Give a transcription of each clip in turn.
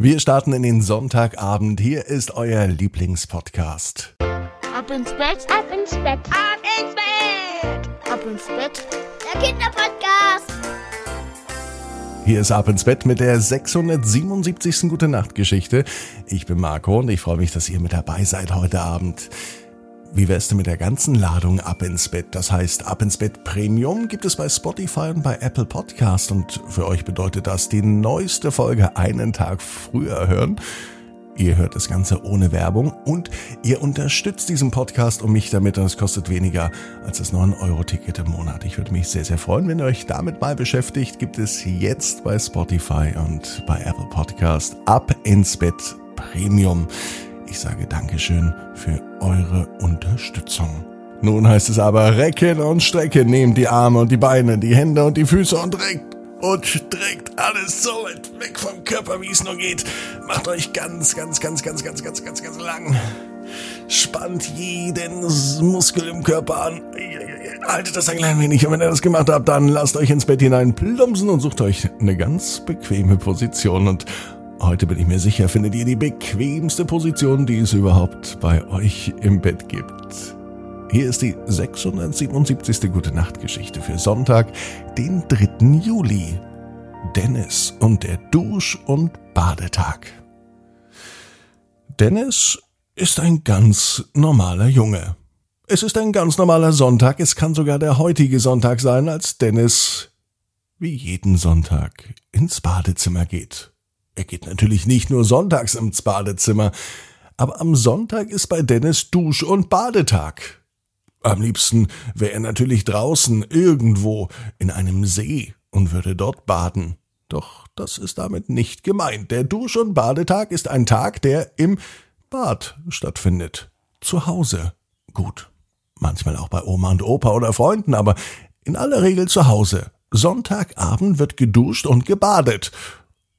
Wir starten in den Sonntagabend. Hier ist euer Lieblingspodcast. Ab ins Bett, ab ins Bett, ab ins Bett, ab ins Bett. Der Kinderpodcast. Hier ist Ab ins Bett mit der 677. Gute Nacht Geschichte. Ich bin Marco und ich freue mich, dass ihr mit dabei seid heute Abend. Wie wär's denn mit der ganzen Ladung Ab ins Bett? Das heißt, Ab ins Bett Premium gibt es bei Spotify und bei Apple Podcast und für euch bedeutet das die neueste Folge einen Tag früher hören. Ihr hört das Ganze ohne Werbung und ihr unterstützt diesen Podcast um mich damit und es kostet weniger als das 9-Euro-Ticket im Monat. Ich würde mich sehr, sehr freuen, wenn ihr euch damit mal beschäftigt. Gibt es jetzt bei Spotify und bei Apple Podcast Ab ins Bett Premium. Ich sage Dankeschön für eure Unterstützung. Nun heißt es aber recken und strecken, nehmt die Arme und die Beine, die Hände und die Füße und reckt und streckt alles so weit weg vom Körper, wie es nur geht. Macht euch ganz, ganz, ganz, ganz, ganz, ganz, ganz, ganz lang. Spannt jeden Muskel im Körper an. Haltet das ein klein wenig und wenn ihr das gemacht habt, dann lasst euch ins Bett hinein plumpsen und sucht euch eine ganz bequeme Position und Heute bin ich mir sicher, findet ihr die bequemste Position, die es überhaupt bei euch im Bett gibt. Hier ist die 677. Gute Nacht Geschichte für Sonntag, den 3. Juli. Dennis und der Dusch- und Badetag. Dennis ist ein ganz normaler Junge. Es ist ein ganz normaler Sonntag, es kann sogar der heutige Sonntag sein, als Dennis wie jeden Sonntag ins Badezimmer geht. Er geht natürlich nicht nur sonntags ins Badezimmer, aber am Sonntag ist bei Dennis Dusch- und Badetag. Am liebsten wäre er natürlich draußen irgendwo in einem See und würde dort baden. Doch das ist damit nicht gemeint. Der Dusch- und Badetag ist ein Tag, der im Bad stattfindet. Zu Hause. Gut. Manchmal auch bei Oma und Opa oder Freunden, aber in aller Regel zu Hause. Sonntagabend wird geduscht und gebadet.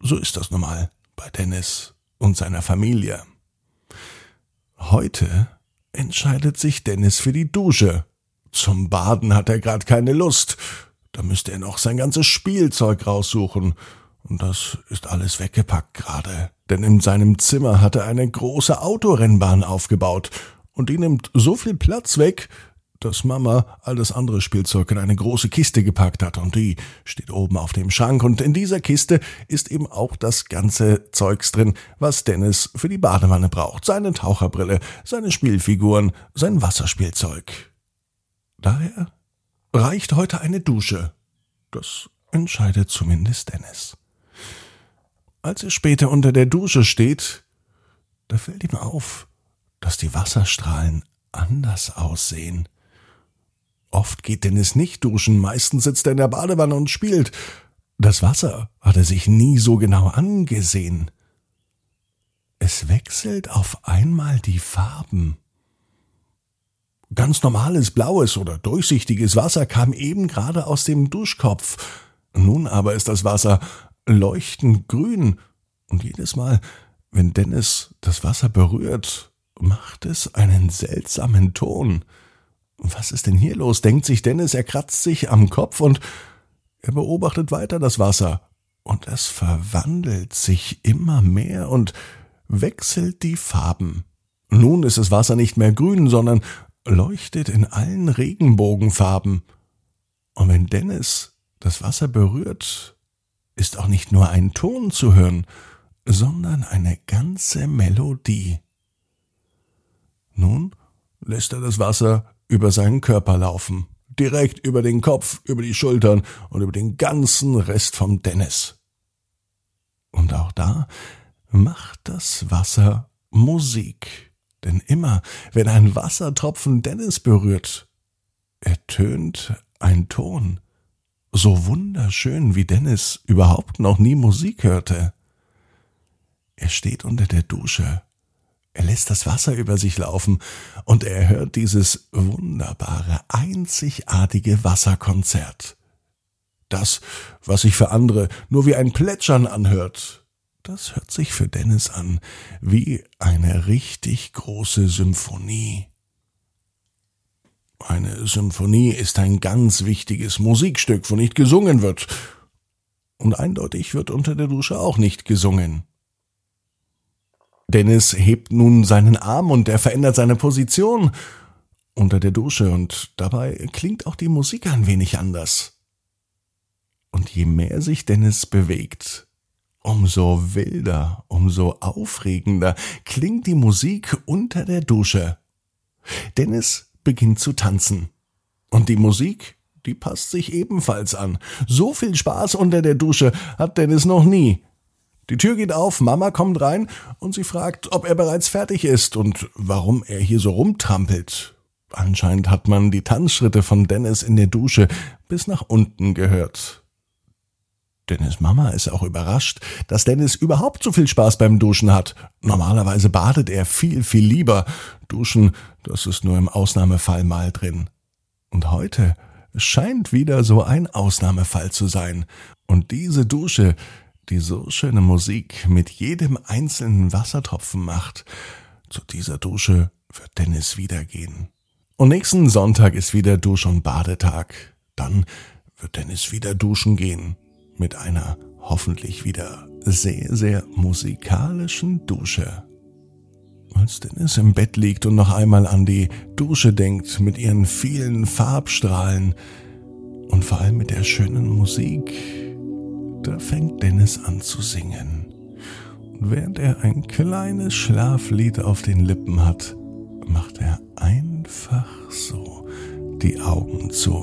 So ist das normal bei Dennis und seiner Familie. Heute entscheidet sich Dennis für die Dusche. Zum Baden hat er gerade keine Lust. Da müsste er noch sein ganzes Spielzeug raussuchen. Und das ist alles weggepackt gerade. Denn in seinem Zimmer hat er eine große Autorennbahn aufgebaut. Und die nimmt so viel Platz weg, dass Mama all das andere Spielzeug in eine große Kiste gepackt hat und die steht oben auf dem Schrank und in dieser Kiste ist eben auch das ganze Zeugs drin, was Dennis für die Badewanne braucht. Seine Taucherbrille, seine Spielfiguren, sein Wasserspielzeug. Daher reicht heute eine Dusche. Das entscheidet zumindest Dennis. Als er später unter der Dusche steht, da fällt ihm auf, dass die Wasserstrahlen anders aussehen. Oft geht Dennis nicht duschen, meistens sitzt er in der Badewanne und spielt. Das Wasser hat er sich nie so genau angesehen. Es wechselt auf einmal die Farben. Ganz normales blaues oder durchsichtiges Wasser kam eben gerade aus dem Duschkopf. Nun aber ist das Wasser leuchtend grün und jedes Mal, wenn Dennis das Wasser berührt, macht es einen seltsamen Ton. Was ist denn hier los? denkt sich Dennis, er kratzt sich am Kopf und er beobachtet weiter das Wasser. Und es verwandelt sich immer mehr und wechselt die Farben. Nun ist das Wasser nicht mehr grün, sondern leuchtet in allen Regenbogenfarben. Und wenn Dennis das Wasser berührt, ist auch nicht nur ein Ton zu hören, sondern eine ganze Melodie. Nun lässt er das Wasser über seinen Körper laufen. Direkt über den Kopf, über die Schultern und über den ganzen Rest vom Dennis. Und auch da macht das Wasser Musik. Denn immer, wenn ein Wassertropfen Dennis berührt, ertönt ein Ton. So wunderschön, wie Dennis überhaupt noch nie Musik hörte. Er steht unter der Dusche er lässt das Wasser über sich laufen und er hört dieses wunderbare, einzigartige Wasserkonzert. Das, was sich für andere nur wie ein Plätschern anhört, das hört sich für Dennis an wie eine richtig große Symphonie. Eine Symphonie ist ein ganz wichtiges Musikstück, wo nicht gesungen wird. Und eindeutig wird unter der Dusche auch nicht gesungen. Dennis hebt nun seinen Arm und er verändert seine Position unter der Dusche und dabei klingt auch die Musik ein wenig anders. Und je mehr sich Dennis bewegt, umso wilder, umso aufregender klingt die Musik unter der Dusche. Dennis beginnt zu tanzen. Und die Musik, die passt sich ebenfalls an. So viel Spaß unter der Dusche hat Dennis noch nie. Die Tür geht auf, Mama kommt rein und sie fragt, ob er bereits fertig ist und warum er hier so rumtrampelt. Anscheinend hat man die Tanzschritte von Dennis in der Dusche bis nach unten gehört. Dennis Mama ist auch überrascht, dass Dennis überhaupt so viel Spaß beim Duschen hat. Normalerweise badet er viel, viel lieber. Duschen, das ist nur im Ausnahmefall mal drin. Und heute scheint wieder so ein Ausnahmefall zu sein. Und diese Dusche, die so schöne Musik mit jedem einzelnen Wassertropfen macht, zu dieser Dusche wird Dennis wieder gehen. Und nächsten Sonntag ist wieder Dusch- und Badetag. Dann wird Dennis wieder duschen gehen. Mit einer hoffentlich wieder sehr, sehr musikalischen Dusche. Als Dennis im Bett liegt und noch einmal an die Dusche denkt mit ihren vielen Farbstrahlen und vor allem mit der schönen Musik, da fängt Dennis an zu singen. Und während er ein kleines Schlaflied auf den Lippen hat, macht er einfach so die Augen zu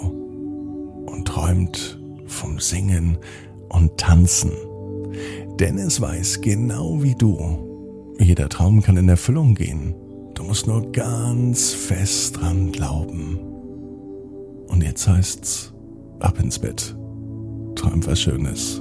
und träumt vom Singen und Tanzen. Dennis weiß genau wie du, jeder Traum kann in Erfüllung gehen. Du musst nur ganz fest dran glauben. Und jetzt heißt's ab ins Bett. Träum was Schönes.